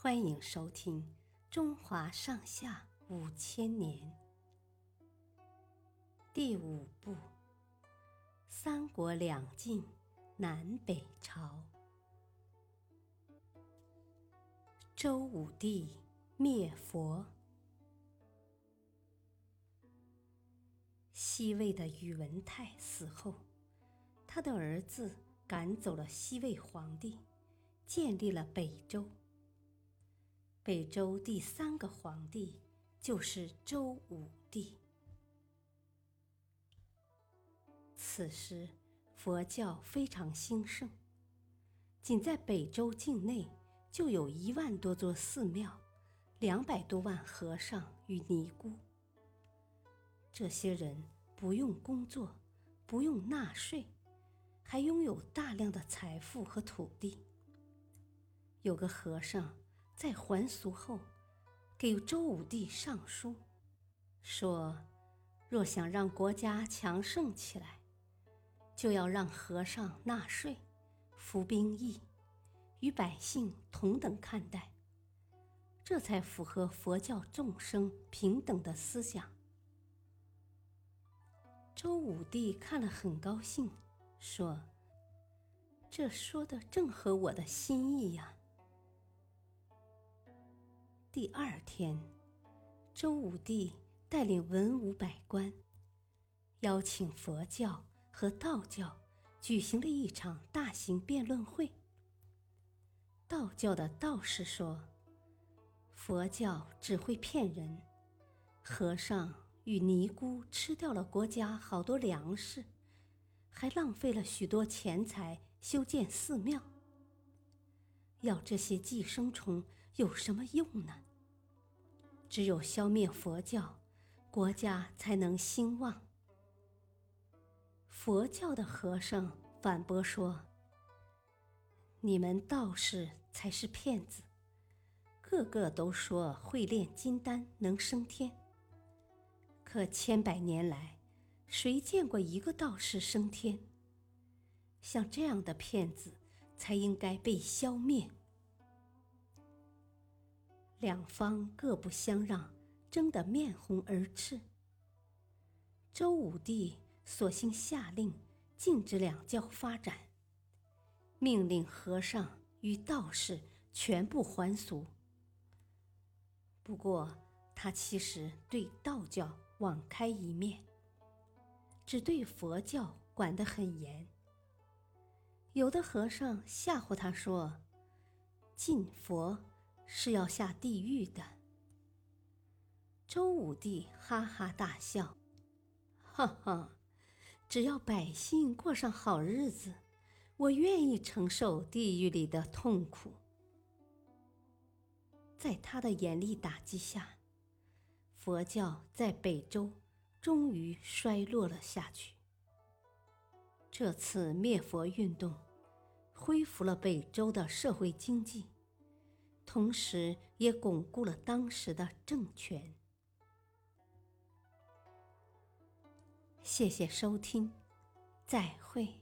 欢迎收听《中华上下五千年》第五部《三国两晋南北朝》。周武帝灭佛。西魏的宇文泰死后，他的儿子赶走了西魏皇帝，建立了北周。北周第三个皇帝就是周武帝。此时，佛教非常兴盛，仅在北周境内就有一万多座寺庙，两百多万和尚与尼姑。这些人不用工作，不用纳税，还拥有大量的财富和土地。有个和尚。在还俗后，给周武帝上书，说：若想让国家强盛起来，就要让和尚纳税、服兵役，与百姓同等看待，这才符合佛教众生平等的思想。周武帝看了很高兴，说：“这说的正合我的心意呀。”第二天，周武帝带领文武百官，邀请佛教和道教举行了一场大型辩论会。道教的道士说：“佛教只会骗人，和尚与尼姑吃掉了国家好多粮食，还浪费了许多钱财修建寺庙。要这些寄生虫有什么用呢？”只有消灭佛教，国家才能兴旺。佛教的和尚反驳说：“你们道士才是骗子，个个都说会炼金丹能升天。可千百年来，谁见过一个道士升天？像这样的骗子，才应该被消灭。”两方各不相让，争得面红耳赤。周武帝索性下令禁止两教发展，命令和尚与道士全部还俗。不过，他其实对道教网开一面，只对佛教管得很严。有的和尚吓唬他说：“禁佛。”是要下地狱的。周武帝哈哈大笑，哈哈，只要百姓过上好日子，我愿意承受地狱里的痛苦。在他的严厉打击下，佛教在北周终于衰落了下去。这次灭佛运动，恢复了北周的社会经济。同时，也巩固了当时的政权。谢谢收听，再会。